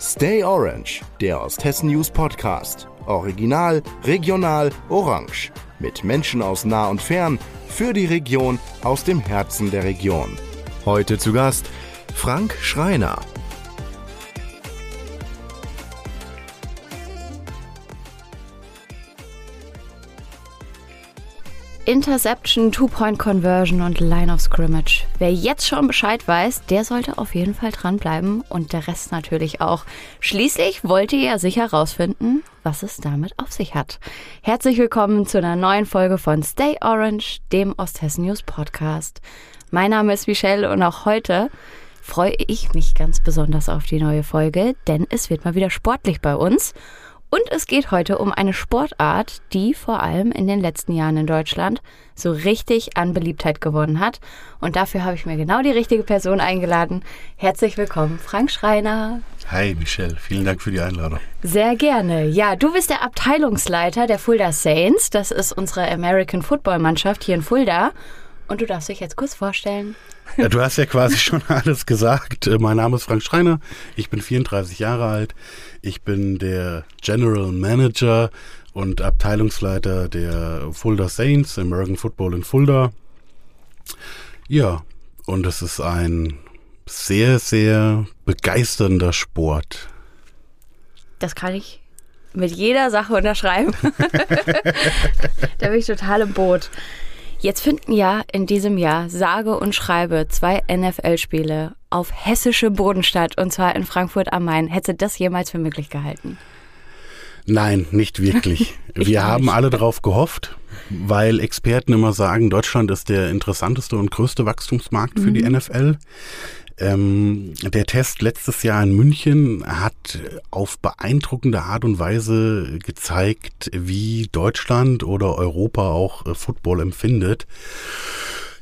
Stay Orange, der Osthessen News Podcast. Original, regional, orange. Mit Menschen aus nah und fern, für die Region, aus dem Herzen der Region. Heute zu Gast Frank Schreiner. Interception, Two-Point-Conversion und Line of Scrimmage. Wer jetzt schon Bescheid weiß, der sollte auf jeden Fall dranbleiben und der Rest natürlich auch. Schließlich wollt ihr ja sicher rausfinden, was es damit auf sich hat. Herzlich willkommen zu einer neuen Folge von Stay Orange, dem Osthessen News Podcast. Mein Name ist Michelle und auch heute freue ich mich ganz besonders auf die neue Folge, denn es wird mal wieder sportlich bei uns. Und es geht heute um eine Sportart, die vor allem in den letzten Jahren in Deutschland so richtig an Beliebtheit gewonnen hat. Und dafür habe ich mir genau die richtige Person eingeladen. Herzlich willkommen, Frank Schreiner. Hi Michelle, vielen Dank für die Einladung. Sehr gerne. Ja, du bist der Abteilungsleiter der Fulda Saints. Das ist unsere American Football Mannschaft hier in Fulda. Und du darfst dich jetzt kurz vorstellen. Ja, du hast ja quasi schon alles gesagt. Äh, mein Name ist Frank Schreiner. Ich bin 34 Jahre alt. Ich bin der General Manager und Abteilungsleiter der Fulda Saints, American Football in Fulda. Ja, und es ist ein sehr, sehr begeisternder Sport. Das kann ich mit jeder Sache unterschreiben. da bin ich total im Boot. Jetzt finden ja in diesem Jahr sage und schreibe zwei NFL-Spiele auf hessische Boden statt, und zwar in Frankfurt am Main. Hättest du das jemals für möglich gehalten? Nein, nicht wirklich. Wir haben alle darauf gehofft, weil Experten immer sagen, Deutschland ist der interessanteste und größte Wachstumsmarkt für mhm. die NFL. Ähm, der Test letztes Jahr in München hat auf beeindruckende Art und Weise gezeigt, wie Deutschland oder Europa auch äh, Football empfindet.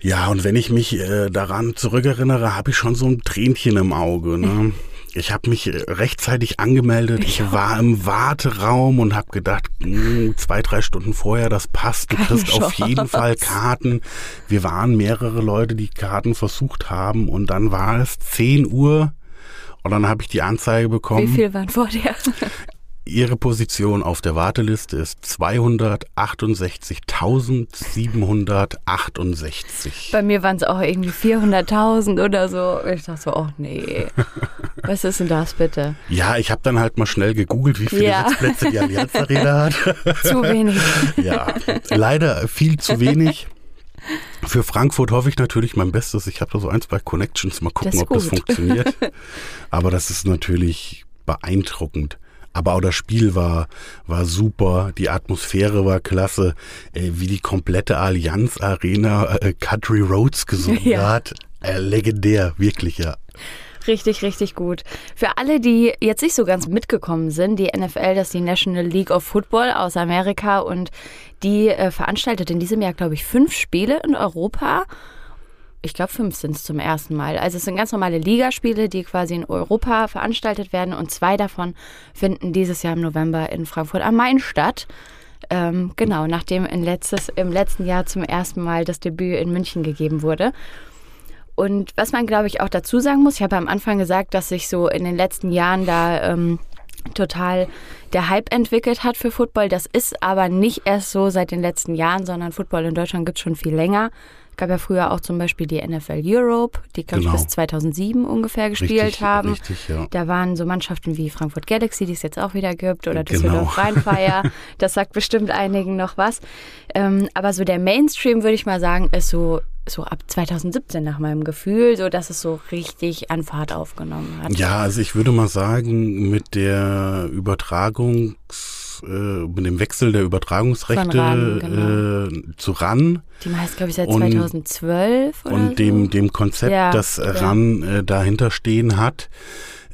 Ja, und wenn ich mich äh, daran zurückerinnere, habe ich schon so ein Tränchen im Auge. Ne? Ich habe mich äh, rechtzeitig angemeldet. Ich war im Warteraum und habe gedacht, mh, hm, zwei, drei Stunden vorher, das passt. Du Keine kriegst Chance. auf jeden Fall Karten. Wir waren mehrere Leute, die Karten versucht haben. Und dann war es 10 Uhr. Und dann habe ich die Anzeige bekommen. Wie viel waren vor dir? Ihre Position auf der Warteliste ist 268.768. Bei mir waren es auch irgendwie 400.000 oder so. Ich dachte so, oh nee. Was ist denn das bitte? Ja, ich habe dann halt mal schnell gegoogelt, wie viele ja. Sitzplätze die Allianz Arena hat. Zu wenig. Ja, leider viel zu wenig. Für Frankfurt hoffe ich natürlich mein Bestes. Ich habe da so ein, zwei Connections. Mal gucken, das ob das funktioniert. Aber das ist natürlich beeindruckend. Aber auch das Spiel war, war super, die Atmosphäre war klasse, äh, wie die komplette Allianz Arena äh, Country Roads gesungen ja. hat. Äh, legendär, wirklich, ja. Richtig, richtig gut. Für alle, die jetzt nicht so ganz mitgekommen sind, die NFL, das ist die National League of Football aus Amerika und die äh, veranstaltet in diesem Jahr, glaube ich, fünf Spiele in Europa ich glaube, fünf sind es zum ersten Mal. Also es sind ganz normale Ligaspiele, die quasi in Europa veranstaltet werden und zwei davon finden dieses Jahr im November in Frankfurt am Main statt. Ähm, genau, nachdem letztes, im letzten Jahr zum ersten Mal das Debüt in München gegeben wurde. Und was man, glaube ich, auch dazu sagen muss, ich habe am Anfang gesagt, dass sich so in den letzten Jahren da ähm, total der Hype entwickelt hat für Football. Das ist aber nicht erst so seit den letzten Jahren, sondern Football in Deutschland gibt es schon viel länger gab ja früher auch zum Beispiel die NFL Europe, die, glaube genau. ich, bis 2007 ungefähr gespielt richtig, haben. Richtig, ja. Da waren so Mannschaften wie Frankfurt Galaxy, die es jetzt auch wieder gibt, oder Düsseldorf genau. Rheinfire. das sagt bestimmt einigen noch was. Ähm, aber so der Mainstream, würde ich mal sagen, ist so so ab 2017 nach meinem Gefühl, so dass es so richtig an Fahrt aufgenommen hat. Ja, also ich würde mal sagen, mit der Übertragungs äh, mit dem Wechsel der Übertragungsrechte RAN, genau. äh, zu RAN. Die heißt, glaube ich, seit 2012 oder Und so. dem, dem Konzept, ja, das RAN äh, dahinter stehen hat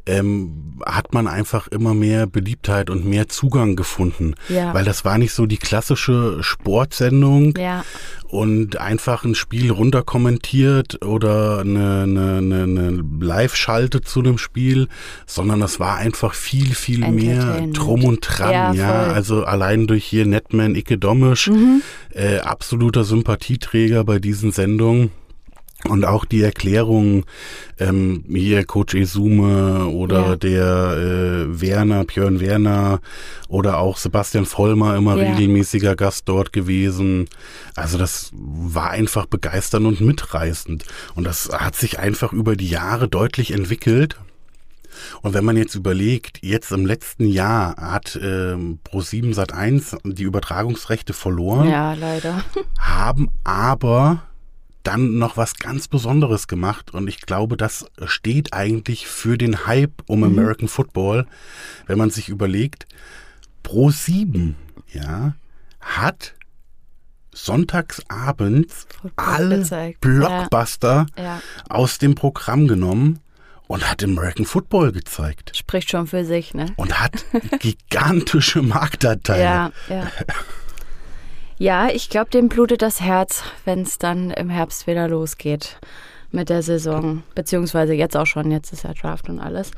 ähm, hat man einfach immer mehr Beliebtheit und mehr Zugang gefunden. Ja. Weil das war nicht so die klassische Sportsendung ja. und einfach ein Spiel runterkommentiert oder eine, eine, eine, eine Live-Schalte zu dem Spiel, sondern das war einfach viel, viel mehr drum und dran. Ja, ja. also allein durch hier Netman Icke Domisch, mhm. äh, absoluter Sympathieträger bei diesen Sendungen. Und auch die Erklärung, ähm, hier Coach Esume oder Ja. der äh, Werner, Björn Werner oder auch Sebastian Vollmer, immer Ja. regelmäßiger Gast dort gewesen. Also das war einfach begeisternd und mitreißend. Und das hat sich einfach über die Jahre deutlich entwickelt. Und wenn man jetzt überlegt, jetzt im letzten Jahr hat ähm, Pro7 Sat1 die Übertragungsrechte verloren Ja, leider. haben aber dann noch was ganz Besonderes gemacht und ich glaube, das steht eigentlich für den Hype um American Football, wenn man sich überlegt, Pro 7, ja, hat sonntagsabends alle gezeigt. Blockbuster Ja, aus dem Programm genommen und hat American Football gezeigt spricht schon für sich, ne? und hat gigantische Marktanteile. Ja, ja. Ja, ich glaube, dem blutet das Herz, wenn es dann im Herbst wieder losgeht mit der Saison. Beziehungsweise jetzt auch schon, jetzt ist ja Draft und alles.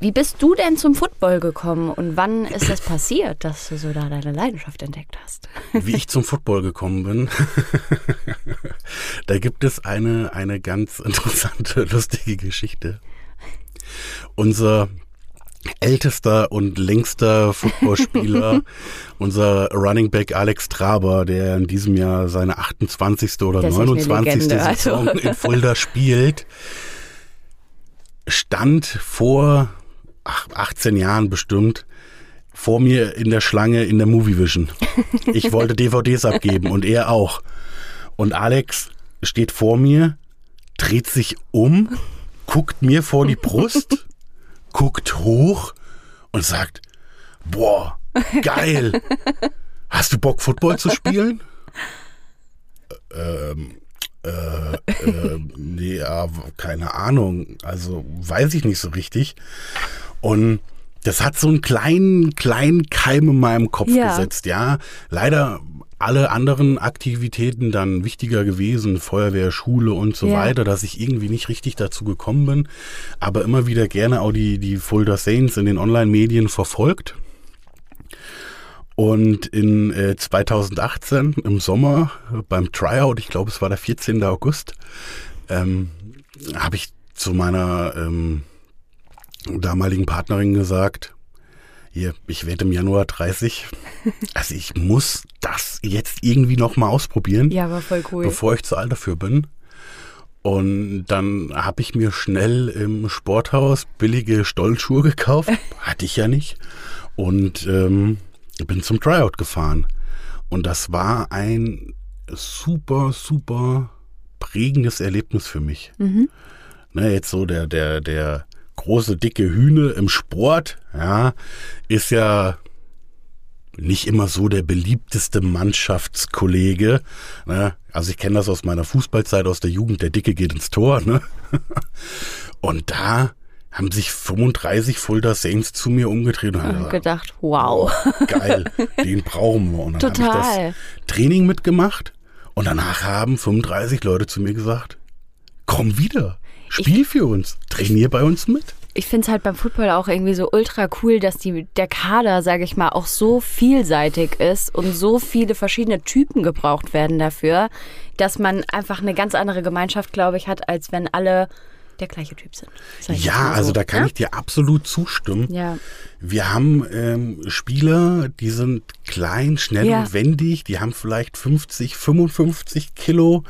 Wie bist du denn zum Football gekommen und wann ist das passiert, dass du so da deine Leidenschaft entdeckt hast? wie ich zum Football gekommen bin. da gibt es eine, eine ganz interessante, lustige Geschichte. Unser ältester und längster Footballspieler, unser Running Back Alex Traber, der in diesem Jahr seine 28. oder eine 29. Legende, also. Saison in Fulda spielt, stand vor ach, 18 Jahren bestimmt vor mir in der Schlange in der Movie Vision. Ich wollte DVDs abgeben und er auch. Und Alex steht vor mir, dreht sich um, guckt mir vor die Brust, guckt hoch und sagt, boah, geil. Hast du Bock, Football zu spielen? Ähm, äh, äh, nee, ja, keine Ahnung. Also weiß ich nicht so richtig. Und das hat so einen kleinen, kleinen Keim in meinem Kopf Ja. gesetzt, ja. Leider alle anderen Aktivitäten dann wichtiger gewesen, Feuerwehr, Schule und so Ja. weiter, dass ich irgendwie nicht richtig dazu gekommen bin, aber immer wieder gerne auch die, die Fulda Saints in den Online-Medien verfolgt. Und in äh, 2018 im Sommer beim Tryout, ich glaube es war der 14. August, ähm, habe ich zu meiner ähm, damaligen Partnerin gesagt, hier, ich werde im Januar 30, also ich muss das jetzt irgendwie nochmal ausprobieren Ja, war voll cool. bevor ich zu alt dafür bin. Und dann habe ich mir schnell im Sporthaus billige Stollschuhe gekauft. Hatte ich ja nicht. Und ähm, bin zum Tryout gefahren. Und das war ein super, super prägendes Erlebnis für mich. Ne, jetzt so der, der, der große, dicke Hühne im Sport, ja, ist ja nicht immer so der beliebteste Mannschaftskollege. Ne? Also ich kenne das aus meiner Fußballzeit, aus der Jugend, der Dicke geht ins Tor. Ne? Und da haben sich 35 Fulda Saints zu mir umgedreht und haben gedacht, wow. geil, den brauchen wir. Und dann habe ich Total. das Training mitgemacht und danach haben 35 Leute zu mir gesagt, komm wieder, spiel für uns, trainier bei uns mit. Ich finde es halt beim Football auch irgendwie so ultra cool, dass die, der Kader, sage ich mal, auch so vielseitig ist und so viele verschiedene Typen gebraucht werden dafür, dass man einfach eine ganz andere Gemeinschaft, glaube ich, hat, als wenn alle der gleiche Typ sind. Ja, mal so, also da kann ne? ich dir absolut zustimmen. Ja. Wir haben ähm, Spieler, die sind klein, schnell Ja. und wendig, die haben vielleicht 50, 55 Kilo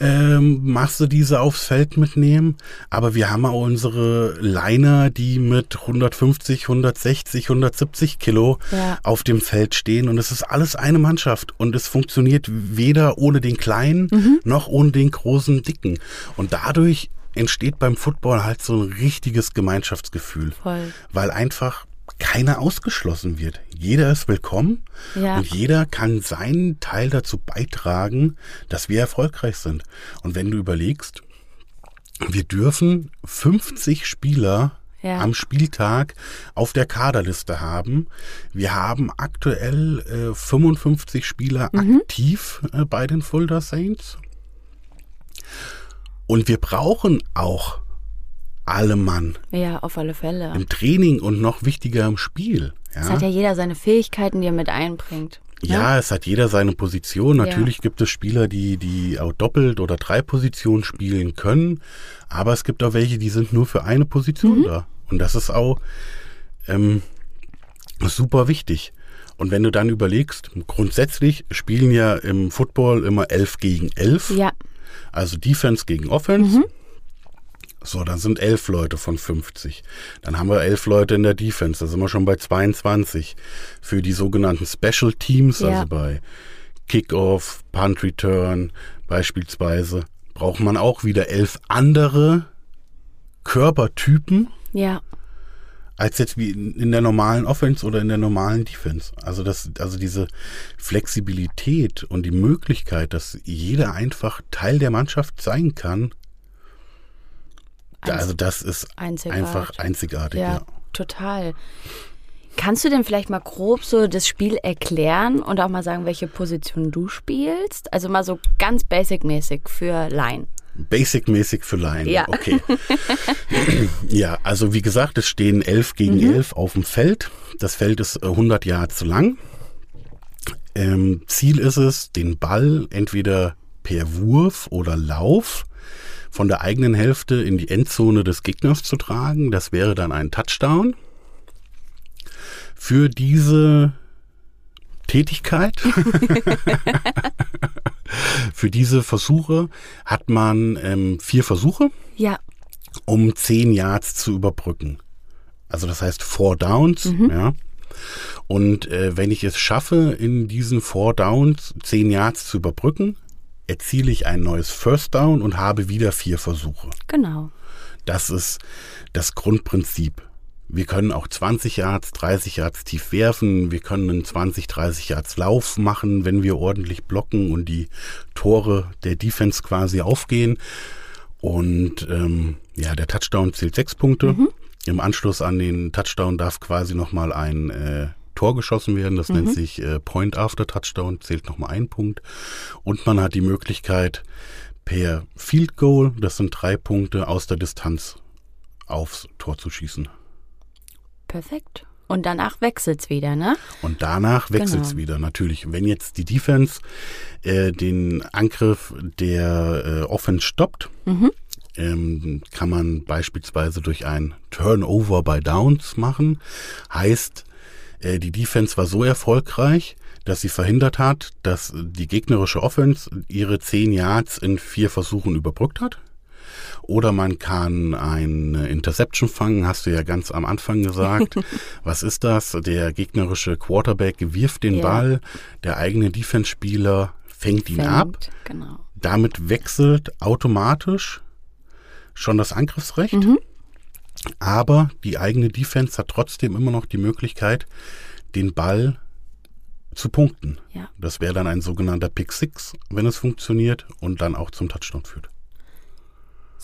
ähm, Masse, die sie aufs Feld mitnehmen. Aber wir haben auch unsere Liner, die mit 150, 160, 170 Kilo Ja. auf dem Feld stehen. Und es ist alles eine Mannschaft. Und es funktioniert weder ohne den kleinen Mhm. noch ohne den großen dicken. Und dadurch entsteht beim Football halt so ein richtiges Gemeinschaftsgefühl Voll. weil einfach keiner ausgeschlossen wird. Jeder ist willkommen Ja. und jeder kann seinen Teil dazu beitragen, dass wir erfolgreich sind. Und wenn du überlegst, wir dürfen 50 Spieler Ja. am Spieltag auf der Kaderliste haben. Wir haben aktuell äh, 55 Spieler Mhm. aktiv äh, bei den Fulda Saints. Und wir brauchen auch alle Mann Ja, auf alle Fälle. im Training und noch wichtiger im Spiel. Es hat Ja? ja jeder seine Fähigkeiten, die er mit einbringt. Ja, es hat jeder seine Position. Natürlich ja. gibt es Spieler, die, die auch doppelt oder drei Positionen spielen können. Aber es gibt auch welche, die sind nur für eine Position mhm. da. Und das ist auch ähm, super wichtig. Und wenn du dann überlegst, grundsätzlich spielen ja im Football immer elf gegen elf. Ja. Also Defense gegen Offense. Mhm. So, dann sind elf Leute von 50. Dann haben wir elf Leute in der Defense. Da sind wir schon bei 22. Für die sogenannten Special Teams, ja. also bei Kickoff, Punt Return beispielsweise, braucht man auch wieder elf andere Körpertypen. Ja. Als jetzt wie in der normalen Offense oder in der normalen Defense. Also das, also diese Flexibilität und die Möglichkeit, dass jeder einfach Teil der Mannschaft sein kann, also das ist einzigartig. einfach einzigartig. Ja, ja, total. Kannst du denn vielleicht mal grob so das Spiel erklären und auch mal sagen, welche Position du spielst? Also mal so ganz basic-mäßig für Line. Basic-mäßig für Laien. Ja. Okay. ja, also wie gesagt, es stehen elf gegen mhm. elf auf dem Feld. Das Feld ist 100 Yards lang. Ähm, Ziel ist es, den Ball entweder per Wurf oder Lauf von der eigenen Hälfte in die Endzone des Gegners zu tragen. Das wäre dann ein Touchdown. Für diese Tätigkeit, für diese Versuche hat man ähm, vier Versuche, ja. um zehn Yards zu überbrücken. Also das heißt Four Downs, mhm. ja. Und äh, wenn ich es schaffe, in diesen Four Downs zehn Yards zu überbrücken, erziele ich ein neues First Down und habe wieder vier Versuche. Genau. Das ist das Grundprinzip. Wir können auch 20 Yards, 30 Yards tief werfen. Wir können einen 20, 30 Yards Lauf machen, wenn wir ordentlich blocken und die Tore der Defense quasi aufgehen. Und ähm, ja, der Touchdown zählt sechs Punkte. Mhm. Im Anschluss an den Touchdown darf quasi nochmal ein äh, Tor geschossen werden. Das mhm. nennt sich äh, Point After Touchdown, zählt nochmal ein Punkt. Und man hat die Möglichkeit, per Field Goal, das sind drei Punkte, aus der Distanz aufs Tor zu schießen. Perfekt. Und danach wechselt es wieder, ne? Und danach wechselt es genau. wieder, natürlich. Wenn jetzt die Defense äh, den Angriff der äh, Offense stoppt, mhm. ähm, kann man beispielsweise durch ein Turnover by Downs machen. Heißt, äh, die Defense war so erfolgreich, dass sie verhindert hat, dass die gegnerische Offense ihre zehn Yards in vier Versuchen überbrückt hat. Oder man kann eine Interception fangen, hast du ja ganz am Anfang gesagt. Was ist das? Der gegnerische Quarterback wirft den ja. Ball, der eigene Defense-Spieler fängt ihn fängt, ab. Genau. Damit wechselt automatisch schon das Angriffsrecht. Mhm. Aber die eigene Defense hat trotzdem immer noch die Möglichkeit, den Ball zu punkten. Ja. Das wäre dann ein sogenannter Pick Six, wenn es funktioniert und dann auch zum Touchdown führt.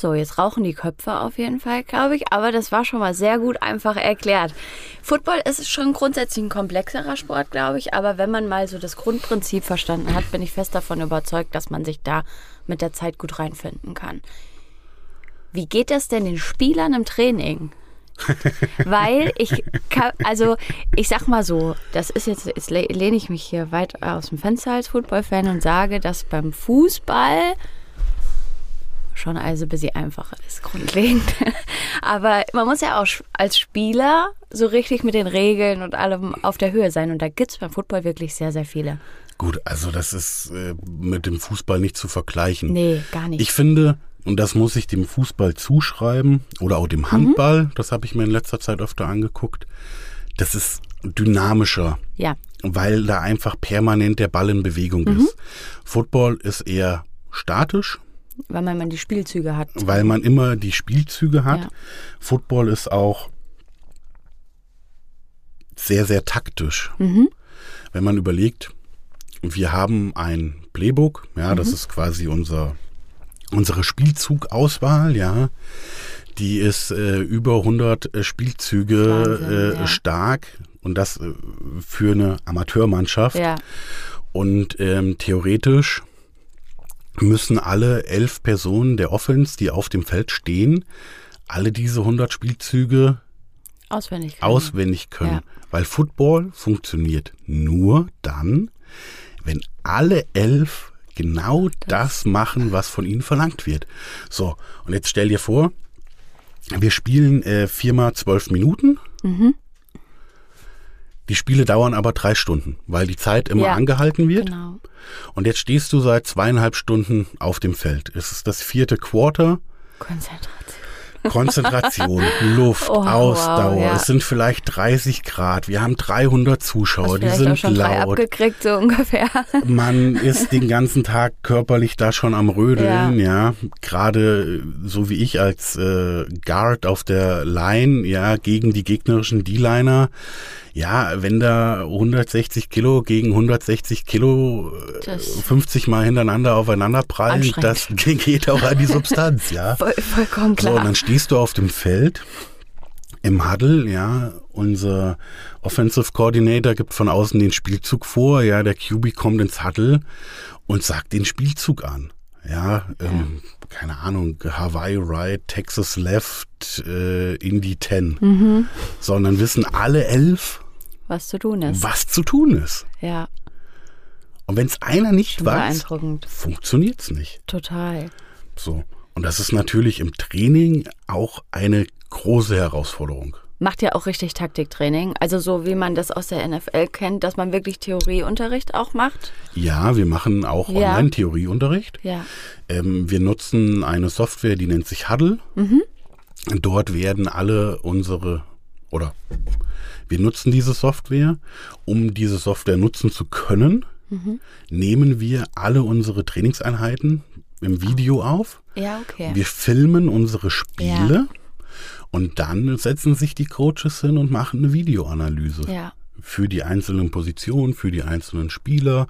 So, jetzt rauchen die Köpfe auf jeden Fall, glaube ich, aber das war schon mal sehr gut einfach erklärt. Football ist schon grundsätzlich ein komplexerer Sport, glaube ich, aber wenn man mal so das Grundprinzip verstanden hat, bin ich fest davon überzeugt, dass man sich da mit der Zeit gut reinfinden kann. Wie geht das denn den Spielern im Training? Weil ich kann, also ich sag mal so, das ist jetzt, jetzt lehne ich mich hier weit aus dem Fenster als Football-Fan und sage, dass beim Fußball schon also ein bisschen einfacher ist, grundlegend. Aber man muss ja auch als Spieler so richtig mit den Regeln und allem auf der Höhe sein. Und da gibt es beim Football wirklich sehr, sehr viele. Gut, also das ist äh, mit dem Fußball nicht zu vergleichen. Nee, gar nicht. Ich finde, und das muss ich dem Fußball zuschreiben oder auch dem Handball, mhm. das habe ich mir in letzter Zeit öfter angeguckt. Das ist dynamischer. Ja. Weil da einfach permanent der Ball in Bewegung mhm. ist. Football ist eher statisch. Weil man immer die Spielzüge hat. Weil man immer die Spielzüge hat. Ja. Football ist auch sehr, sehr taktisch. Mhm. Wenn man überlegt, wir haben ein Playbook, ja, mhm. das ist quasi unser unsere Spielzugauswahl, ja, die ist äh, über 100 äh, Spielzüge Wahnsinn, äh, ja. stark und das äh, für eine Amateurmannschaft. Ja. Und ähm, theoretisch müssen alle elf Personen der Offense, die auf dem Feld stehen, alle diese 100 Spielzüge auswendig können. Auswendig können. Ja. Weil Football funktioniert nur dann, wenn alle elf genau das, das machen, was von ihnen verlangt wird. So, und jetzt stell dir vor, wir spielen äh, viermal zwölf Minuten. Mhm. Die Spiele dauern aber drei Stunden, weil die Zeit immer ja, angehalten wird. Genau. Und jetzt stehst du seit zweieinhalb Stunden auf dem Feld. Es ist das vierte Quarter. Konzentration. Konzentration, Luft, oh, Ausdauer. Wow, ja. Es sind vielleicht 30 Grad. Wir haben 300 Zuschauer, die sind auch schon laut. Drei abgekriegt so ungefähr. Man ist den ganzen Tag körperlich da schon am Rödeln, ja. ja. Gerade so wie ich als äh, Guard auf der Line, ja, gegen die gegnerischen D-Liner ja, wenn da 160 Kilo gegen 160 Kilo das 50 Mal hintereinander aufeinander prallen, das geht auch an die Substanz, ja. Voll, vollkommen klar. So, und dann stehst du auf dem Feld im Huddle, ja, unser Offensive Coordinator gibt von außen den Spielzug vor, ja, der QB kommt ins Huddle und sagt den Spielzug an. Ja, ähm, keine Ahnung, Hawaii Right, Texas Left, äh, Indy 10. Mhm. Sondern wissen alle elf, was zu tun ist. Was zu tun ist. Ja. Und wenn es einer nicht Schon weiß, funktioniert es nicht. Total. So. Und das ist natürlich im Training auch eine große Herausforderung macht ja auch richtig Taktiktraining. Also so wie man das aus der NFL kennt, dass man wirklich Theorieunterricht auch macht. Ja, wir machen auch ja. Online-Theorieunterricht. Ja. Ähm, wir nutzen eine Software, die nennt sich Huddle. Mhm. Dort werden alle unsere oder wir nutzen diese Software. Um diese Software nutzen zu können, mhm. nehmen wir alle unsere Trainingseinheiten im Video auf. Ja, okay. Wir filmen unsere Spiele. Ja und dann setzen sich die Coaches hin und machen eine Videoanalyse. Ja. Für die einzelnen Positionen, für die einzelnen Spieler,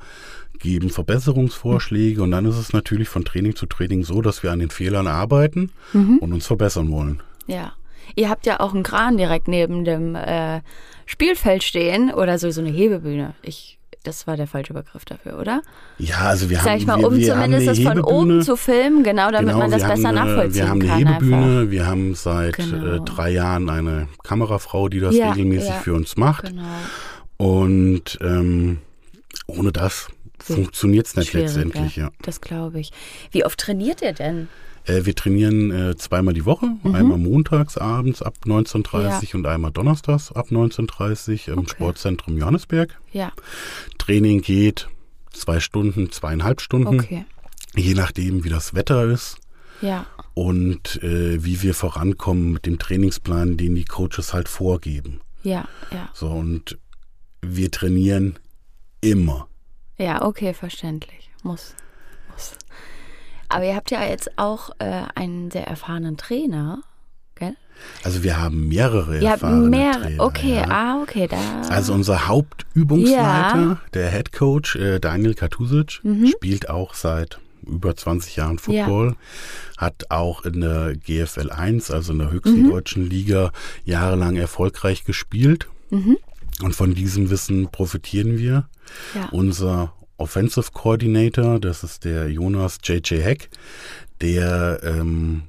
geben Verbesserungsvorschläge und dann ist es natürlich von Training zu Training so, dass wir an den Fehlern arbeiten mhm. und uns verbessern wollen. Ja. Ihr habt ja auch einen Kran direkt neben dem äh, Spielfeld stehen oder so, so eine Hebebühne. Ich das war der falsche Begriff dafür, oder? Ja, also wir Sag haben. Sag ich mal, um wir, zumindest das von oben zu filmen, genau, damit genau, man das besser eine, nachvollziehen kann. Wir haben eine Hebebühne, einfach. wir haben seit äh, genau. äh, drei Jahren eine Kamerafrau, die das ja, regelmäßig ja. für uns macht. Genau. Und ähm, ohne das funktioniert es nicht letztendlich, ja. Das glaube ich. Wie oft trainiert ihr denn? Äh, wir trainieren äh, zweimal die Woche, mhm. einmal montags abends ab 19.30 ja. und einmal donnerstags ab 19.30 im okay. Sportzentrum Johannesberg. Ja. Training geht zwei Stunden, zweieinhalb Stunden, okay. je nachdem, wie das Wetter ist. Ja. Und äh, wie wir vorankommen mit dem Trainingsplan, den die Coaches halt vorgeben. Ja, ja. So, und wir trainieren immer. Ja, okay, verständlich. Muss. Muss. Aber ihr habt ja jetzt auch äh, einen sehr erfahrenen Trainer, gell? Also wir haben mehrere ihr erfahrene habt mehrere, Trainer. Okay, ja. ah, okay. Da. Also unser Hauptübungsleiter, ja. der Head Coach äh, Daniel Katusic, mhm. spielt auch seit über 20 Jahren Football, ja. hat auch in der GFL 1, also in der höchsten mhm. deutschen Liga, jahrelang erfolgreich gespielt. Mhm. Und von diesem Wissen profitieren wir. Ja. Unser Offensive Coordinator, das ist der Jonas J.J. Heck, der ähm,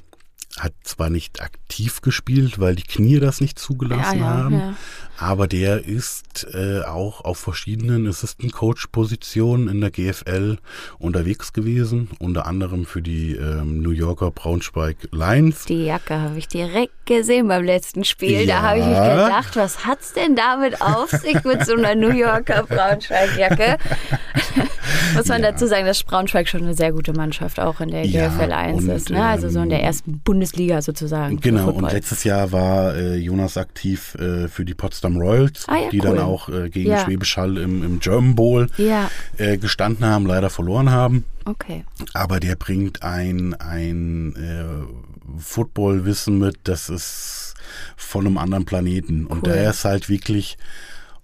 hat zwar nicht aktiv gespielt, weil die Knie das nicht zugelassen ja, ja, haben, ja. Aber der ist äh, auch auf verschiedenen Assistant Coach Positionen in der GFL unterwegs gewesen, unter anderem für die ähm, New Yorker Braunschweig Lions. Die Jacke habe ich direkt gesehen beim letzten Spiel. Da habe ich mich gedacht, was hat's denn damit auf sich mit so einer New Yorker Braunschweig Jacke? Muss man dazu sagen, dass Braunschweig schon eine sehr gute Mannschaft auch in der GFL 1 ist, ne? Also so in der ähm, ersten Bundesliga sozusagen. Genau, und letztes Jahr war äh, Jonas aktiv äh, für die Potsdam Royals, ah, ja, die cool. dann auch äh, gegen ja. Schwäbisch Hall im, im German Bowl ja. Äh, gestanden haben, leider verloren haben. Okay. Aber der bringt ein, ein äh, Footballwissen mit, das ist von einem anderen Planeten. Cool. Und der ist halt wirklich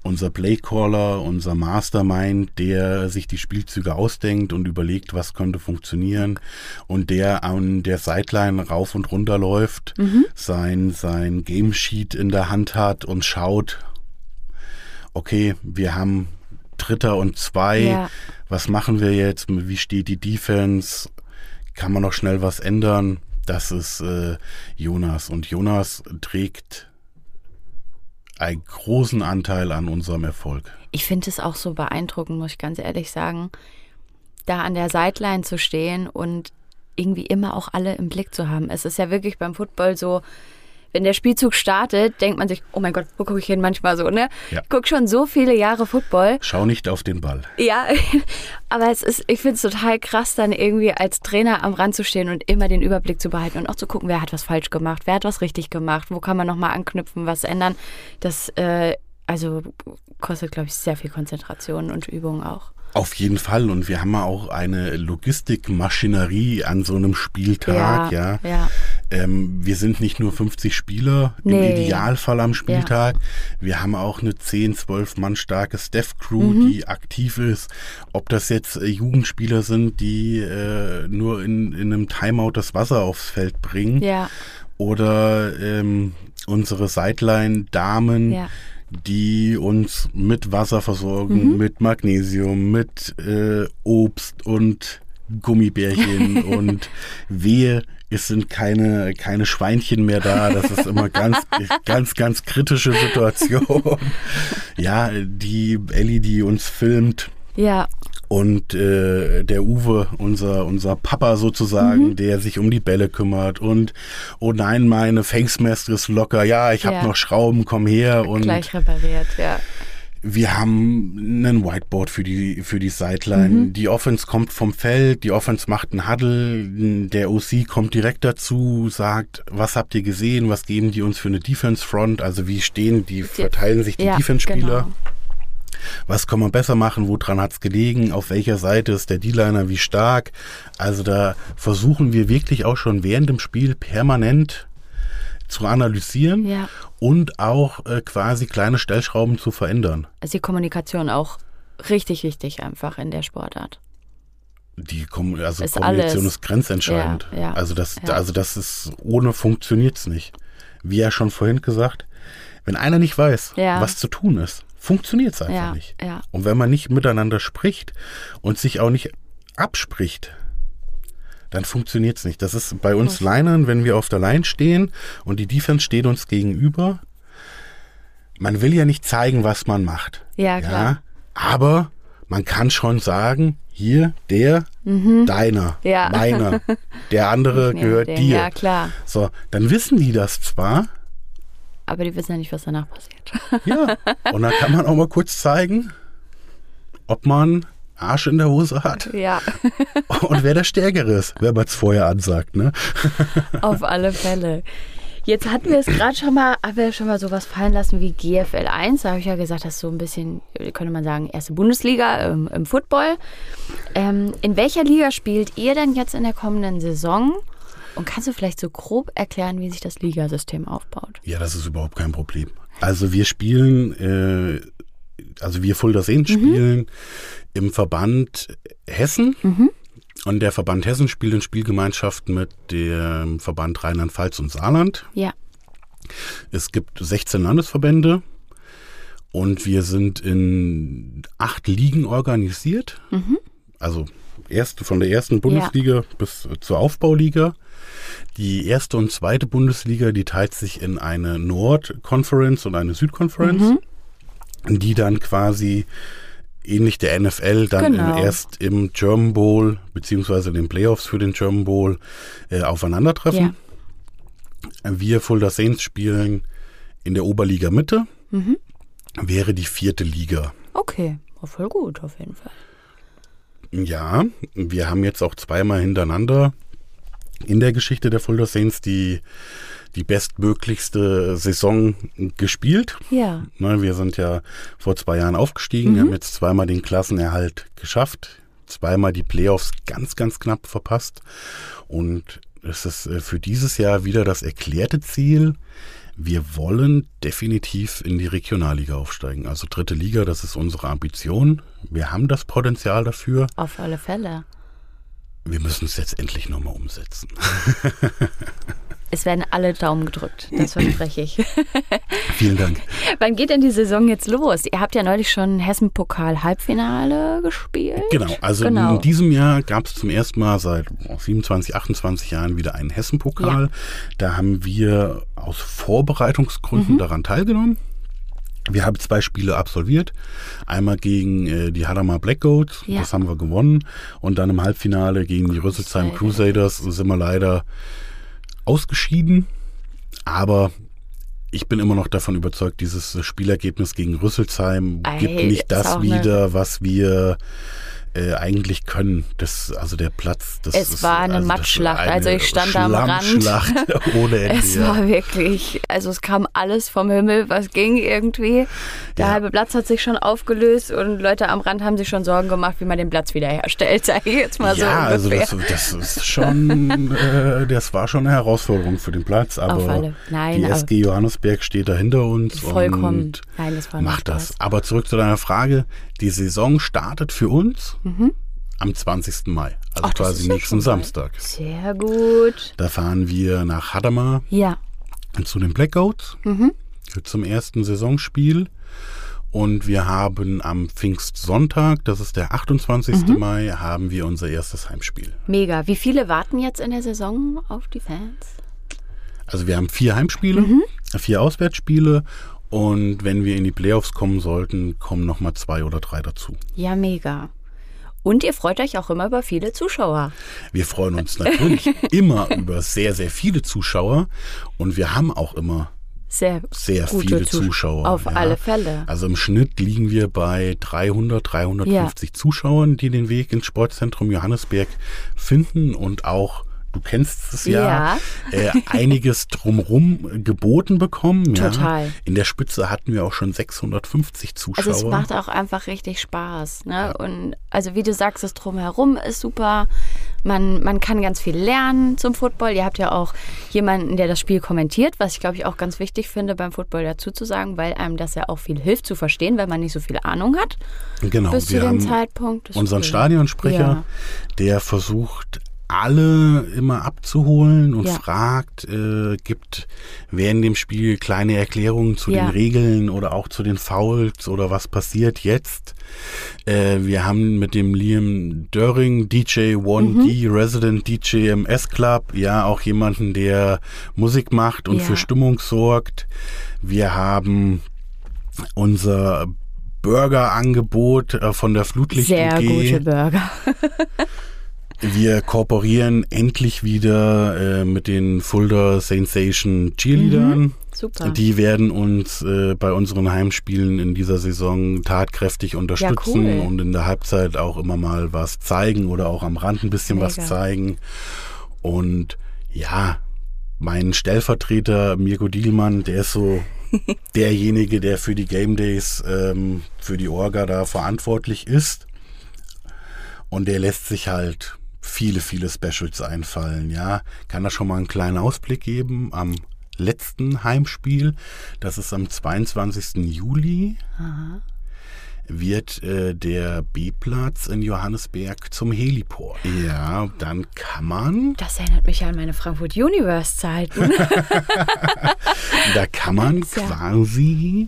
unser Playcaller, unser Mastermind, der sich die Spielzüge ausdenkt und überlegt, was könnte funktionieren und der an der Sideline rauf und runter läuft, mhm. sein, sein Game Sheet in der Hand hat und schaut, okay, wir haben Dritter und zwei, ja. was machen wir jetzt, wie steht die Defense, kann man noch schnell was ändern? Das ist äh, Jonas und Jonas trägt einen großen Anteil an unserem Erfolg. Ich finde es auch so beeindruckend, muss ich ganz ehrlich sagen, da an der Sideline zu stehen und irgendwie immer auch alle im Blick zu haben. Es ist ja wirklich beim Football so, wenn der Spielzug startet, denkt man sich, oh mein Gott, wo gucke ich hin manchmal so, ne? Ja. Ich gucke schon so viele Jahre Football. Schau nicht auf den Ball. Ja, aber es ist, ich finde es total krass, dann irgendwie als Trainer am Rand zu stehen und immer den Überblick zu behalten und auch zu gucken, wer hat was falsch gemacht, wer hat was richtig gemacht, wo kann man nochmal anknüpfen, was ändern. Das, äh, also kostet, glaube ich, sehr viel Konzentration und Übung auch. Auf jeden Fall. Und wir haben ja auch eine Logistikmaschinerie an so einem Spieltag, ja. Ja, ja. Ähm, wir sind nicht nur 50 Spieler Nee. im Idealfall am Spieltag. Wir haben auch eine 10, 12 Mann starke Staff-Crew, Mhm. die aktiv ist. Ob das jetzt äh, Jugendspieler sind, die äh, nur in, in einem Timeout das Wasser aufs Feld bringen. Ja, Oder ähm, unsere Sideline-Damen, ja. die uns mit Wasser versorgen, Mhm. mit Magnesium, mit äh, Obst und Gummibärchen und wehe, es sind keine, keine Schweinchen mehr da. Das ist immer ganz, ganz, ganz kritische Situation. Ja, die Ellie, die uns filmt, Ja, und äh, der Uwe, unser, unser Papa sozusagen, Mhm. der sich um die Bälle kümmert und oh nein, meine Facemask ist locker, ja, ich habe Ja. noch Schrauben, komm her und gleich repariert, ja. Wir haben einen Whiteboard für die für die Sideline. Mhm. Die Offense kommt vom Feld, die Offense macht einen Huddle, der OC kommt direkt dazu, sagt, was habt ihr gesehen, was geben die uns für eine Defense Front, also wie stehen die, verteilen sich die ja, Defense-Spieler. genau. Was kann man besser machen? Woran hat's gelegen? Auf welcher Seite ist der D-Liner wie stark? Also da versuchen wir wirklich auch schon während dem Spiel permanent zu analysieren Ja, und auch äh, quasi kleine Stellschrauben zu verändern. also die Kommunikation auch richtig wichtig einfach in der Sportart. Die Kom also Ist Kommunikation alles. ist grenzentscheidend. Ja, ja, also das, also das ist ohne funktioniert's nicht. Wie ja schon vorhin gesagt, wenn einer nicht weiß, was zu tun ist, funktioniert's einfach Ja, nicht. ja. Und wenn man nicht miteinander spricht und sich auch nicht abspricht, dann funktioniert's nicht. Das ist bei uns Linern, wenn wir auf der Line stehen und die Defense steht uns gegenüber. Man will ja nicht zeigen, was man macht. Ja, klar. aber man kann schon sagen, hier, der, deiner, Mhm. Ja. meiner, der andere gehört den- dir. Ja, klar. So, dann wissen die das zwar, Aber die wissen ja nicht, was danach passiert. ja, und dann kann man auch mal kurz zeigen, ob man Arsch in der Hose hat Ja, und wer der Stärkere ist, wenn man es vorher ansagt, ne? auf alle Fälle. Jetzt hatten wir es gerade schon mal, haben wir schon mal sowas fallen lassen wie GFL 1. Da habe ich ja gesagt, das ist so ein bisschen, könnte man sagen, erste Bundesliga ähm, im Football. Ähm, in welcher Liga spielt ihr denn jetzt in der kommenden Saison? Und kannst du vielleicht so grob erklären, wie sich das Ligasystem aufbaut? Ja, das ist überhaupt kein Problem. Also wir spielen, äh, also wir Fulda Seen spielen im Verband Hessen. Und der Verband Hessen spielt in Spielgemeinschaft mit dem Verband Rheinland-Pfalz und Saarland. Ja, Es gibt 16 Landesverbände und wir sind in acht Ligen organisiert. Also erste, von der ersten Bundesliga bis zur Aufbauliga. Die erste und zweite Bundesliga, die teilt sich in eine Nord-Conference und eine Süd-Conference, die dann quasi ähnlich der NFL dann Genau. im, erst im German Bowl beziehungsweise in den Playoffs für den German Bowl äh, aufeinandertreffen. ja. Wir Fulda Saints spielen in der Oberliga Mitte. Mhm. Wäre die vierte Liga. Okay, war voll gut auf jeden Fall. Ja, wir haben jetzt auch zweimal hintereinander in der Geschichte der Fulda Saints die, die bestmöglichste Saison gespielt. Ja, Ne, wir sind ja vor zwei Jahren aufgestiegen, wir haben jetzt zweimal den Klassenerhalt geschafft, zweimal die Playoffs ganz, ganz knapp verpasst. Und es ist äh, für dieses Jahr wieder das erklärte Ziel. Wir wollen definitiv in die Regionalliga aufsteigen. Also dritte Liga, das ist unsere Ambition. Wir haben das Potenzial dafür. auf alle Fälle. Wir müssen es jetzt endlich nochmal umsetzen. Es werden alle Daumen gedrückt, das verspreche ich. Vielen Dank. Wann geht denn die Saison jetzt los? Ihr habt ja neulich schon Hessen-Pokal-Halbfinale gespielt. Genau, also Genau. in diesem Jahr gab es zum ersten Mal seit oh, 27, 28 Jahren wieder einen Hessen-Pokal. Da haben wir aus Vorbereitungsgründen Mhm. daran teilgenommen. Wir haben zwei Spiele absolviert. Einmal gegen äh, die Hadamar Black Goats, Ja. das haben wir gewonnen. Und dann im Halbfinale gegen die Rüsselsheim Crusaders sind wir leider ausgeschieden. Aber ich bin immer noch davon überzeugt, dieses Spielergebnis gegen Rüsselsheim Ey, gibt nicht das wieder, was wir äh, eigentlich können. Das, also der Platz, das Es ist, war eine also Matschschlacht. eine Also ich stand am Rand. Ohne Ende. Es ja. war wirklich, also es kam alles vom Himmel, was ging irgendwie. Der Ja. halbe Platz hat sich schon aufgelöst und Leute am Rand haben sich schon Sorgen gemacht, wie man den Platz wiederherstellt, sage ich jetzt mal ja, so also ungefähr. das, das ist schon, äh, das war schon eine Herausforderung für den Platz, aber. Nein, die SG Johannesberg steht da hinter uns Vollkommen. und Nein, das macht das. Aber zurück zu deiner Frage, die Saison startet für uns am 20. Mai, also Mhm. Ach, quasi nächsten. Samstag. Sehr gut. Da fahren wir nach Hadamar Ja. zu den Blackouts Mhm. zum ersten Saisonspiel. Und wir haben am Pfingstsonntag, das ist der 28. Mhm. Mai, haben wir unser erstes Heimspiel. Mega. Wie viele warten jetzt in der Saison auf die Fans? Also wir haben vier Heimspiele, Mhm. vier Auswärtsspiele und wenn wir in die Playoffs kommen sollten, kommen nochmal zwei oder drei dazu. Ja, mega. Und ihr freut euch auch immer über viele Zuschauer. Wir freuen uns natürlich immer über sehr, sehr viele Zuschauer und wir haben auch immer Sehr, sehr viele Zus- Zuschauer. Auf ja. alle Fälle. Also im Schnitt liegen wir bei 300, 350 Zuschauern, die den Weg ins Sportzentrum Johannesberg finden und auch Du kennst es ja, Äh, einiges drumrum geboten bekommen. Total. Ja. In der Spitze hatten wir auch schon 650 Zuschauer. Also es macht auch einfach richtig Spaß. Ne? Und also wie du sagst, das drumherum ist super. Man, man kann ganz viel lernen zum Football. Ihr habt ja auch jemanden, der das Spiel kommentiert, was ich glaube ich auch ganz wichtig finde beim Football dazu zu sagen, weil einem das ja auch viel hilft zu verstehen, weil man nicht so viel Ahnung hat genau, bis zu dem haben Zeitpunkt. Unseren cool. Stadionsprecher, Ja. der versucht alle immer abzuholen und Ja. fragt, äh, gibt während dem Spiel kleine Erklärungen zu Ja. den Regeln oder auch zu den Fouls oder was passiert jetzt. Äh, wir haben mit dem Liam Döring, DJ 1D, Mhm. Resident DJ im S-Club, ja auch jemanden, der Musik macht und Ja. für Stimmung sorgt. Wir haben unser Burgerangebot äh, von der Flutlicht Sehr UG. gute Burger. Wir kooperieren endlich wieder äh, mit den Fulda Sensation Cheerleadern. Super. Die werden uns äh, bei unseren Heimspielen in dieser Saison tatkräftig unterstützen cool. und in der Halbzeit auch immer mal was zeigen oder auch am Rand ein bisschen was Mega. zeigen. Und ja, mein Stellvertreter Mirko Dielmann, der ist so derjenige, der für die Game Days, ähm, für die Orga da verantwortlich ist. Und der lässt sich halt viele, viele Specials einfallen, ja. Kann da schon mal einen kleinen Ausblick geben am letzten Heimspiel. Das ist am 22. Juli. Wird äh, der B-Platz in Johannesberg zum Heliport. Ja, dann kann man, Das erinnert mich an meine Frankfurt Universe Zeiten. da kann man Ja. quasi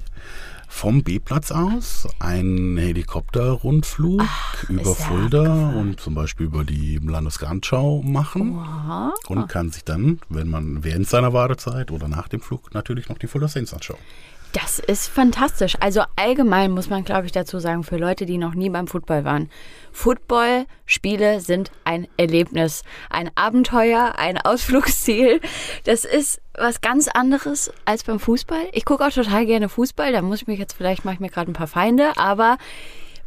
vom B-Platz aus einen Helikopterrundflug über ist ja Fulda abgefahren. und zum Beispiel über die Landesgartenschau machen. Aha. und kann sich dann, wenn man während seiner Wartezeit oder nach dem Flug natürlich noch die Saints anschauen. Das ist fantastisch. Also allgemein muss man, glaube ich, dazu sagen, für Leute, die noch nie beim Football waren. Footballspiele sind ein Erlebnis, ein Abenteuer, ein Ausflugsziel. Das ist was ganz anderes als beim Fußball. Ich gucke auch total gerne Fußball. Da muss ich mich jetzt, vielleicht mache ich mir gerade ein paar Feinde, aber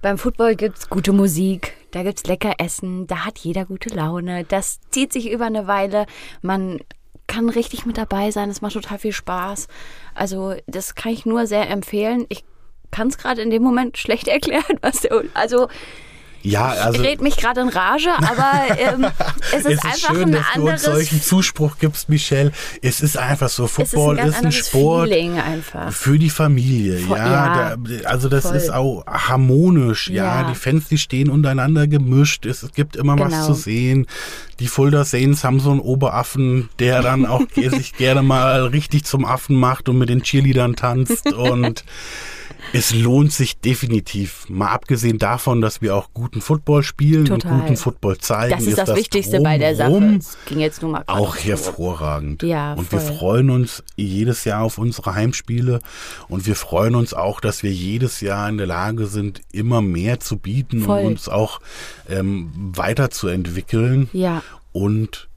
beim Football gibt es gute Musik, da gibt es lecker Essen, da hat jeder gute Laune. Das zieht sich über eine Weile. Man kann richtig mit dabei sein, es macht total viel Spaß. Also das kann ich nur sehr empfehlen. Ich kann es gerade in dem Moment schlecht erklären, was der... Also Ja, also ich red mich gerade in Rage, aber ähm, es ist, es ist einfach schön, ein dass du uns anderes... solchen Zuspruch gibst, Michelle. Es ist einfach so, es ist ein Football ganz ist ein anderes Sport Feeling einfach. für die Familie. Voll- ja, ja, da, also das voll. ist auch harmonisch. Ja. Ja. die Fans, die stehen untereinander gemischt. Es, es gibt immer was Genau. zu sehen. Die Fulda Saints haben so einen Oberaffen, der dann auch sich gerne mal richtig zum Affen macht und mit den Cheerleadern tanzt und es lohnt sich definitiv. Mal abgesehen davon, dass wir auch guten Football spielen Total. und guten Football zeigen. Das ist das, Wichtigste bei der Sache. Es ging jetzt nur mal Auch hervorragend. Ja, und voll. wir freuen uns jedes Jahr auf unsere Heimspiele und wir freuen uns auch, dass wir jedes Jahr in der Lage sind, immer mehr zu bieten Voll. und uns auch ähm, weiterzuentwickeln Ja, und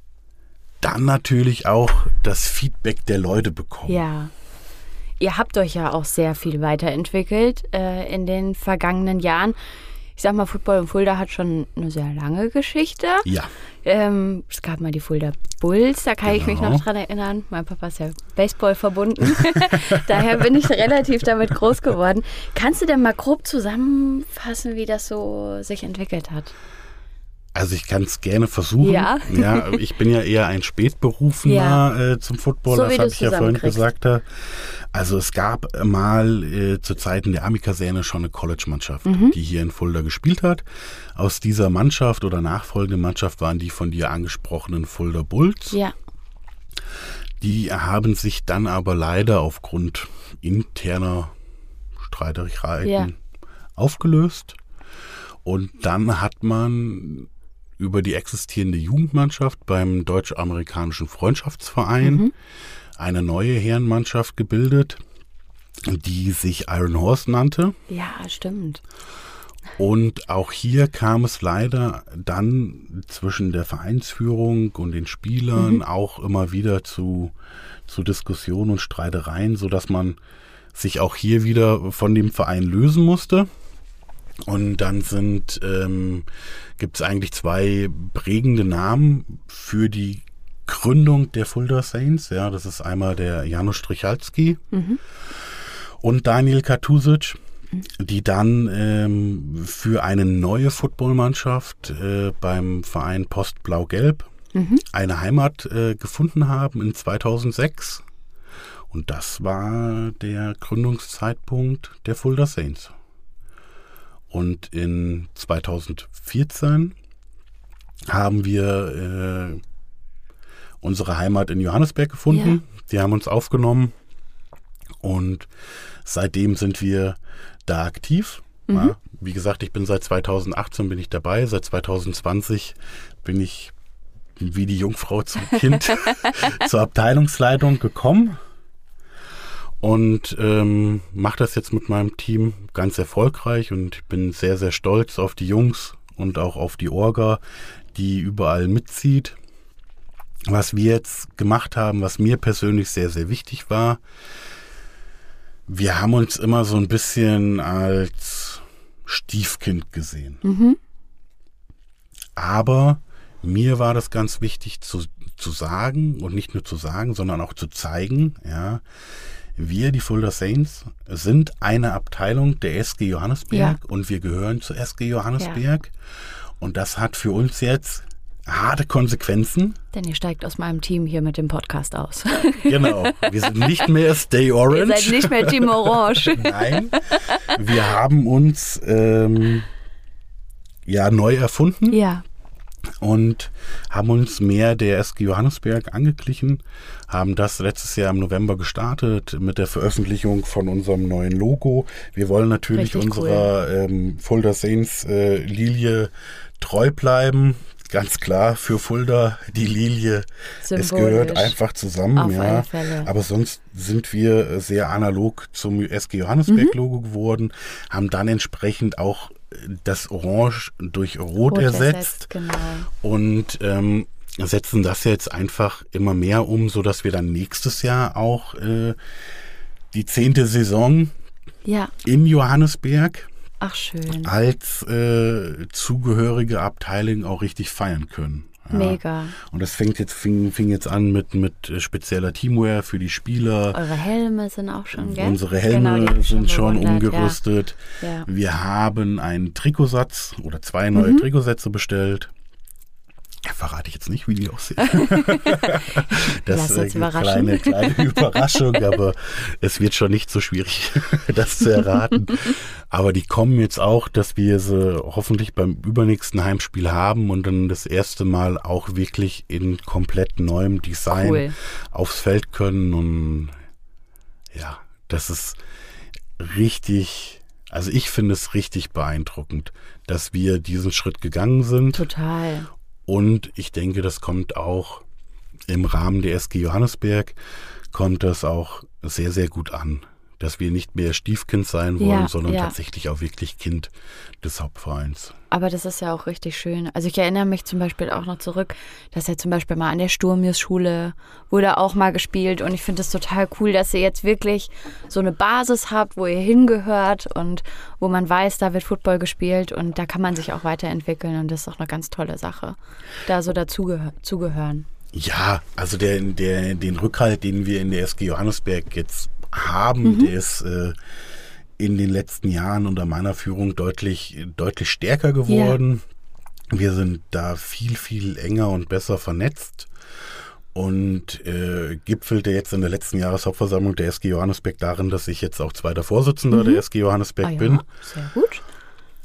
dann natürlich auch das Feedback der Leute bekommen. ja. Ihr habt euch ja auch sehr viel weiterentwickelt äh, in den vergangenen Jahren. Ich sag mal, Football in Fulda hat schon eine sehr lange Geschichte. Ja. Ähm, es gab mal die Fulda Bulls, da kann ich mich Genau. noch dran erinnern. Mein Papa ist ja Baseball verbunden. Daher bin ich relativ damit groß geworden. Kannst du denn mal grob zusammenfassen, wie das so sich entwickelt hat? Also ich kann es gerne versuchen. Ja. ja. Ich bin ja eher ein Spätberufener Ja. äh, zum Football, So das habe ich ja vorhin gesagt. ja. Also es gab mal äh, zu Zeiten der Ami-Kaserne schon eine College-Mannschaft, Mhm. die hier in Fulda gespielt hat. Aus dieser Mannschaft oder nachfolgenden Mannschaft waren die von dir angesprochenen Fulda Bulls. Ja, Die haben sich dann aber leider aufgrund interner Streitigkeiten Ja. aufgelöst. Und dann hat man über die existierende Jugendmannschaft beim Deutsch-Amerikanischen Freundschaftsverein eine neue Herrenmannschaft gebildet, die sich Iron Horse nannte. ja, stimmt. Und auch hier kam es leider dann zwischen der Vereinsführung und den Spielern auch immer wieder zu, zu Diskussionen und Streitereien, sodass man sich auch hier wieder von dem Verein lösen musste. Und dann sind ähm, gibt es eigentlich zwei prägende Namen für die Gründung der Fulda Saints. Ja, das ist einmal der Janusz Strichalski und Daniel Katusic, die dann ähm, für eine neue Footballmannschaft äh, beim Verein Post Blau-Gelb eine Heimat äh, gefunden haben in 2006. Und das war der Gründungszeitpunkt der Fulda Saints. Und in 2014 haben wir äh, unsere Heimat in Johannesberg gefunden. Die haben uns aufgenommen. Und seitdem sind wir da aktiv. Ja, wie gesagt, ich bin seit 2018 bin ich dabei, seit 2020 bin ich wie die Jungfrau zum Kind zur Abteilungsleitung gekommen und ähm, mache das jetzt mit meinem Team ganz erfolgreich und ich bin sehr, sehr stolz auf die Jungs und auch auf die Orga, die überall mitzieht. Was wir jetzt gemacht haben, was mir persönlich sehr, sehr wichtig war, wir haben uns immer so ein bisschen als Stiefkind gesehen. Aber mir war das ganz wichtig zu, zu sagen und nicht nur zu sagen, sondern auch zu zeigen, ja, wir, die Fulda Saints, sind eine Abteilung der SG Johannesberg Ja. und wir gehören zur SG Johannesberg. Und das hat für uns jetzt harte Konsequenzen. Denn ihr steigt aus meinem Team hier mit dem Podcast aus. Genau. Wir sind nicht mehr Stay Orange. ihr seid nicht mehr Team Orange. Nein, wir haben uns ähm, ja neu erfunden ja, und haben uns mehr der SG Johannesberg angeglichen, haben das letztes Jahr im November gestartet mit der Veröffentlichung von unserem neuen Logo. Wir wollen natürlich Richtig unserer ähm, Fulda Saints äh, Lilie treu bleiben. Ganz klar für Fulda die Lilie. Es Symbolisch. gehört einfach zusammen, Auf ja. Aber sonst sind wir sehr analog zum SG Johannesberg-Logo Mhm. geworden, haben dann entsprechend auch das Orange durch Rot, Rot ersetzt Genau. und ähm, setzen das jetzt einfach immer mehr um, so dass wir dann nächstes Jahr auch äh, die zehnte Saison Ja, in Johannesberg ach als äh, zugehörige Abteilung auch richtig feiern können. Ja. Mega. Und das fängt jetzt, fing, fing jetzt an mit, mit äh, spezieller Teamwear für die Spieler. Eure Helme sind auch schon, gell? Unsere Helme Genau, sind schon bewundert, umgerüstet. Ja. Ja. Wir haben einen Trikotsatz oder zwei neue Mhm. Trikotsätze bestellt. Ja, verrate ich jetzt nicht, wie die aussehen. das ist uns eine kleine, kleine Überraschung, aber es wird schon nicht so schwierig, das zu erraten. Aber die kommen jetzt auch, dass wir sie hoffentlich beim übernächsten Heimspiel haben und dann das erste Mal auch wirklich in komplett neuem Design Cool. aufs Feld können und ja, das ist richtig, also ich finde es richtig beeindruckend, dass wir diesen Schritt gegangen sind. Total. Und ich denke, das kommt auch im Rahmen der SG Johannesberg, kommt das auch sehr, sehr gut an dass wir nicht mehr Stiefkind sein wollen, ja, sondern ja. tatsächlich auch wirklich Kind des Hauptvereins. Aber das ist ja auch richtig schön. Also ich erinnere mich zum Beispiel auch noch zurück, dass er zum Beispiel mal an der Sturmius-Schule wurde auch mal gespielt und ich finde es total cool, dass ihr jetzt wirklich so eine Basis habt, wo ihr hingehört und wo man weiß, da wird Football gespielt und da kann man sich auch weiterentwickeln und das ist auch eine ganz tolle Sache, da so dazugehören. Ja, also der, der, den Rückhalt, den wir in der SG Johannesberg jetzt haben, mhm. der ist äh, in den letzten Jahren unter meiner Führung deutlich, deutlich stärker geworden. Ja. Wir sind da viel, viel enger und besser vernetzt und äh, gipfelte jetzt in der letzten Jahreshauptversammlung der SG Johannesberg darin, dass ich jetzt auch zweiter Vorsitzender mhm. der SG Johannesberg ah, ja. bin. Sehr gut.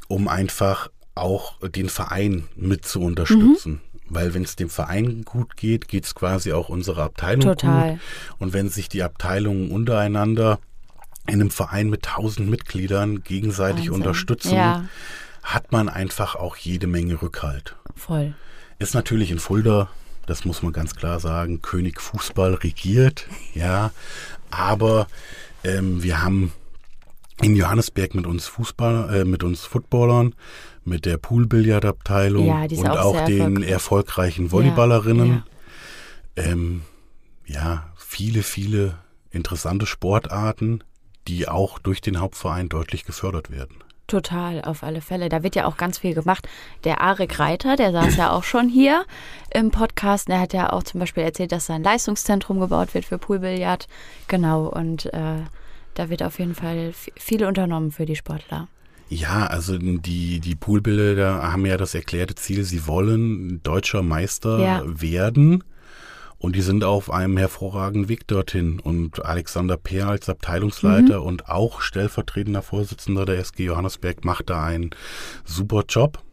Um einfach auch den Verein mit zu unterstützen. Mhm. Weil wenn es dem Verein gut geht, geht es quasi auch unserer Abteilung Total. gut. Und wenn sich die Abteilungen untereinander in einem Verein mit tausend Mitgliedern gegenseitig Wahnsinn. unterstützen, ja. hat man einfach auch jede Menge Rückhalt. Voll. Ist natürlich in Fulda, das muss man ganz klar sagen, König Fußball regiert, ja. Aber ähm, wir haben in Johannesberg mit uns Fußball, äh, mit uns Footballern mit der Poolbillardabteilung ja, und auch, auch den erfolgreichen Volleyballerinnen. Ja, ja. Ähm, ja, viele, viele interessante Sportarten, die auch durch den Hauptverein deutlich gefördert werden. Total, auf alle Fälle. Da wird ja auch ganz viel gemacht. Der Arik Reiter, der saß ja auch schon hier im Podcast. Der hat ja auch zum Beispiel erzählt, dass da ein Leistungszentrum gebaut wird für Poolbillard. Genau, und äh, da wird auf jeden Fall viel unternommen für die Sportler. Ja, also die, die Poolbilder haben ja das erklärte Ziel, sie wollen deutscher Meister ja. werden. Und die sind auf einem hervorragenden Weg dorthin. Und Alexander Peer als Abteilungsleiter mhm. und auch stellvertretender Vorsitzender der SG Johannesberg macht da einen super Job.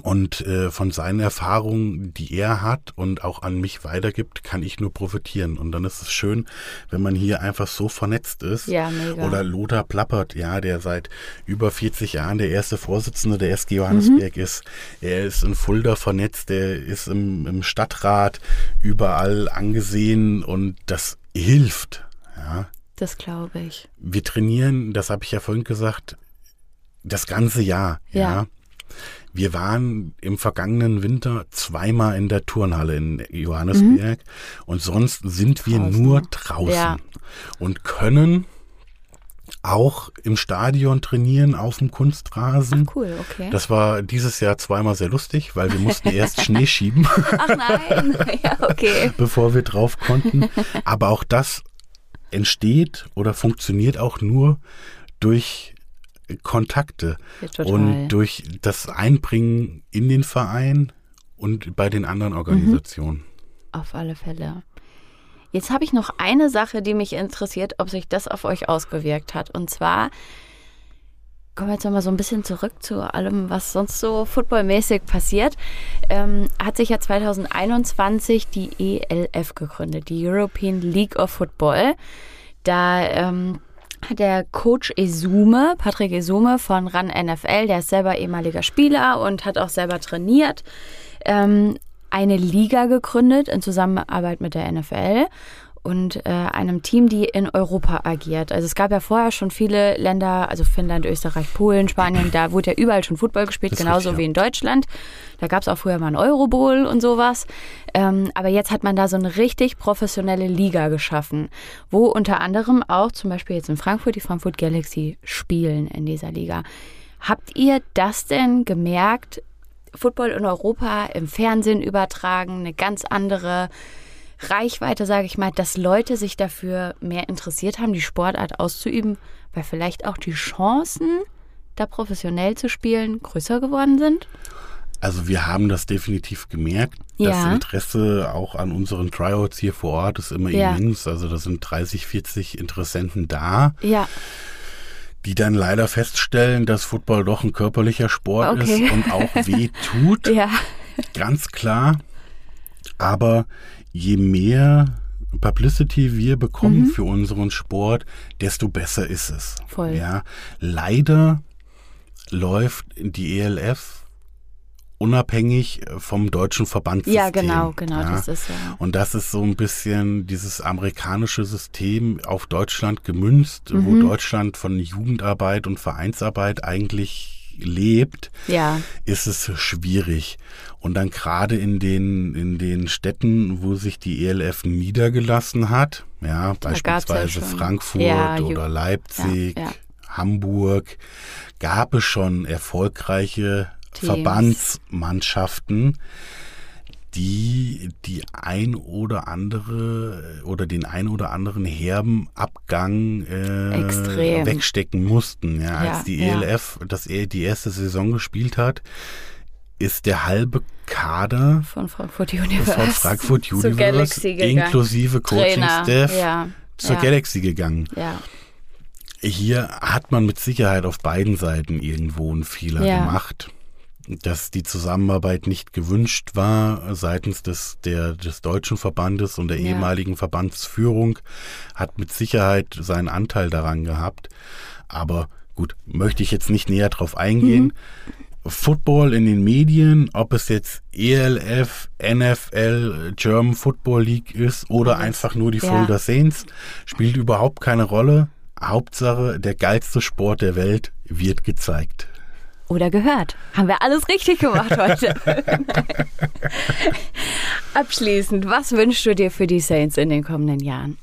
Und äh, von seinen Erfahrungen, die er hat und auch an mich weitergibt, kann ich nur profitieren. Und dann ist es schön, wenn man hier einfach so vernetzt ist. Ja, mega. Oder Lothar Plappert, ja, der seit über 40 Jahren der erste Vorsitzende der SG Johannesberg mhm. ist. Er ist in Fulda vernetzt, er ist im, im Stadtrat überall angesehen und das hilft. Ja. Das glaube ich. Wir trainieren, das habe ich ja vorhin gesagt, das ganze Jahr. ja. ja. Wir waren im vergangenen Winter zweimal in der Turnhalle in Johannesberg mhm. und sonst sind wir draußen. nur draußen ja. und können auch im Stadion trainieren auf dem Kunstrasen. Ach cool, okay. Das war dieses Jahr zweimal sehr lustig, weil wir mussten erst Schnee schieben. Ach nein, ja, okay. Bevor wir drauf konnten. Aber auch das entsteht oder funktioniert auch nur durch Kontakte ja, und durch das Einbringen in den Verein und bei den anderen Organisationen. Mhm. Auf alle Fälle. Jetzt habe ich noch eine Sache, die mich interessiert, ob sich das auf euch ausgewirkt hat. Und zwar kommen wir jetzt nochmal so ein bisschen zurück zu allem, was sonst so footballmäßig passiert. Ähm, hat sich ja 2021 die ELF gegründet, die European League of Football. Da ähm, der Coach Esume, Patrick Esume von RAN NFL, der ist selber ehemaliger Spieler und hat auch selber trainiert, ähm, eine Liga gegründet in Zusammenarbeit mit der NFL und äh, einem Team, die in Europa agiert. Also es gab ja vorher schon viele Länder, also Finnland, Österreich, Polen, Spanien, da wurde ja überall schon Football gespielt, genauso richtig, wie in Deutschland. Da gab es auch früher mal ein Eurobowl und sowas. Ähm, aber jetzt hat man da so eine richtig professionelle Liga geschaffen, wo unter anderem auch zum Beispiel jetzt in Frankfurt die Frankfurt Galaxy spielen in dieser Liga. Habt ihr das denn gemerkt? Football in Europa im Fernsehen übertragen, eine ganz andere Reichweite, sage ich mal, dass Leute sich dafür mehr interessiert haben, die Sportart auszuüben, weil vielleicht auch die Chancen, da professionell zu spielen, größer geworden sind? Also wir haben das definitiv gemerkt. Ja. Das Interesse auch an unseren Tryouts hier vor Ort ist immer ja. immens. Also da sind 30, 40 Interessenten da. Ja. Die dann leider feststellen, dass Football doch ein körperlicher Sport okay. ist und auch weh tut. ja. Ganz klar. Aber je mehr Publicity wir bekommen mhm. für unseren Sport, desto besser ist es. Voll. Ja, leider läuft die ELF unabhängig vom deutschen Verbandssystem. Ja, genau, genau, ja. das ist ja. Und das ist so ein bisschen dieses amerikanische System auf Deutschland gemünzt, mhm. wo Deutschland von Jugendarbeit und Vereinsarbeit eigentlich lebt, ja. ist es schwierig. Und dann gerade in den, in den Städten, wo sich die ELF niedergelassen hat, ja, da beispielsweise ja Frankfurt ja, oder Leipzig, Hamburg, gab es schon erfolgreiche Teams. Verbandsmannschaften, die die ein oder andere oder den ein oder anderen herben Abgang äh, wegstecken mussten. Ja, ja als die ELF ja. das, e, die erste Saison gespielt hat, ist der halbe Kader von Frankfurt Universe, von Frankfurt Universe inklusive Coaching-Staff ja. zur Galaxy gegangen. Hier hat man mit Sicherheit auf beiden Seiten irgendwo einen Fehler gemacht dass die Zusammenarbeit nicht gewünscht war seitens des, der, des deutschen Verbandes und der ja. ehemaligen Verbandsführung, hat mit Sicherheit seinen Anteil daran gehabt. Aber gut, möchte ich jetzt nicht näher drauf eingehen. Mhm. Football in den Medien, ob es jetzt ELF, NFL, German Football League ist oder einfach nur die ja. Fulda Saints, spielt überhaupt keine Rolle. Hauptsache, der geilste Sport der Welt wird gezeigt oder gehört. Haben wir alles richtig gemacht heute. Abschließend, was wünschst du dir für die Saints in den kommenden Jahren?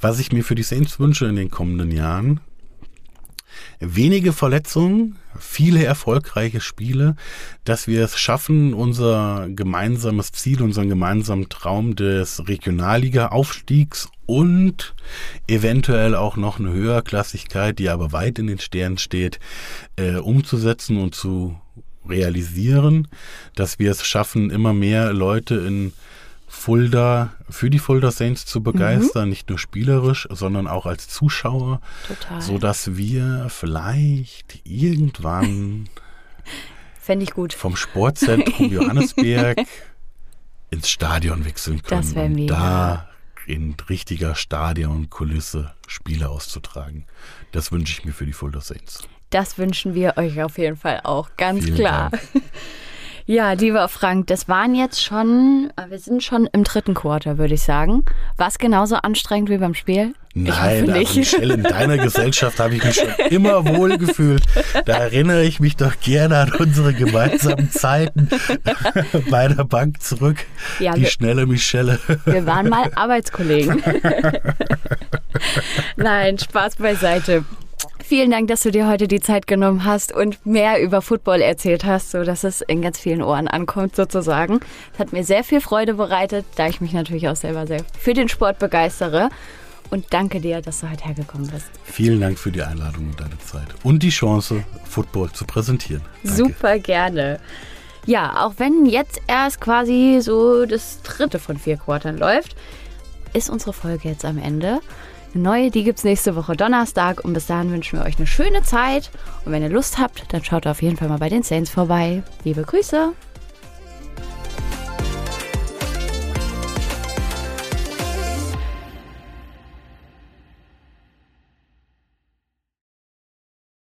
Was ich mir für die Saints wünsche in den kommenden Jahren, wenige Verletzungen, viele erfolgreiche Spiele, dass wir es schaffen, unser gemeinsames Ziel, unseren gemeinsamen Traum des Regionalliga-Aufstiegs und eventuell auch noch eine Höherklassigkeit, die aber weit in den Sternen steht, äh, umzusetzen und zu realisieren, dass wir es schaffen, immer mehr Leute in Fulda für die Fulda Saints zu begeistern, mhm. nicht nur spielerisch, sondern auch als Zuschauer, Total. so dass wir vielleicht irgendwann Fände ich gut. vom Sportzentrum Johannesberg ins Stadion wechseln können. Das wäre mega. Da in richtiger Stadionkulisse Spiele auszutragen. Das wünsche ich mir für die Fulda Saints. Das wünschen wir euch auf jeden Fall auch, ganz Vielen klar. Dank. Ja, lieber Frank, das waren jetzt schon, äh, wir sind schon im dritten Quarter, würde ich sagen. War es genauso anstrengend wie beim Spiel? Nein, aber Michelle, in deiner Gesellschaft habe ich mich schon immer wohl gefühlt. Da erinnere ich mich doch gerne an unsere gemeinsamen Zeiten bei der Bank zurück. Ja, Die wir, schnelle Michelle. Wir waren mal Arbeitskollegen. Nein, Spaß beiseite. Vielen Dank, dass du dir heute die Zeit genommen hast und mehr über Football erzählt hast, so dass es in ganz vielen Ohren ankommt sozusagen. Es hat mir sehr viel Freude bereitet, da ich mich natürlich auch selber sehr für den Sport begeistere. Und danke dir, dass du heute hergekommen bist. Vielen Dank für die Einladung und deine Zeit und die Chance, Football zu präsentieren. Danke. Super gerne. Ja, auch wenn jetzt erst quasi so das dritte von vier Quartern läuft, ist unsere Folge jetzt am Ende. Eine neue, die gibt es nächste Woche Donnerstag und bis dahin wünschen wir euch eine schöne Zeit. Und wenn ihr Lust habt, dann schaut auf jeden Fall mal bei den Saints vorbei. Liebe Grüße!